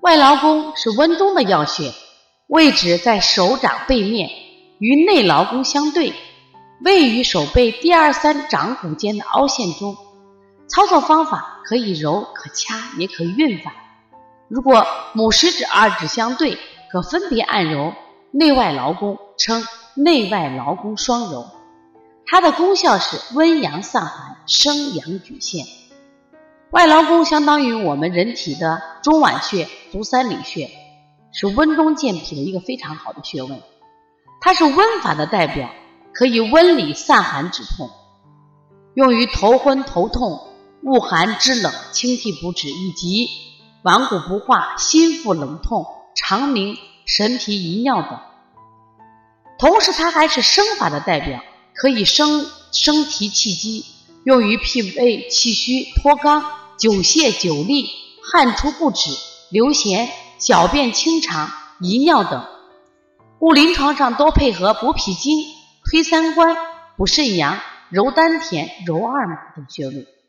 外劳宫是温中的要穴，位置在手掌背面，与内劳宫相对，位于手背第二三掌骨间的凹陷中。操作方法可以揉，可掐，也可运法。如果拇食指、二指相对，可分别按揉内外劳宫，称内外劳宫双揉。它的功效是温阳散寒、生阳举陷。外劳宫相当于我们人体的中脘穴、足三里穴，是温中健脾的一个非常好的穴位。它是温法的代表，可以温里散寒止痛，用于头昏头痛、恶寒肢冷、清涕不止以及顽固不化、心腹冷痛、肠鸣、神疲遗尿等。同时，它还是生法的代表。可以生生提气机，用于脾胃气虚、脱肛、久泻久痢、汗出不止、流涎、小便清长、遗尿等。故临床上多配合补脾经、推三关、补肾阳、揉丹田、揉二马等穴位。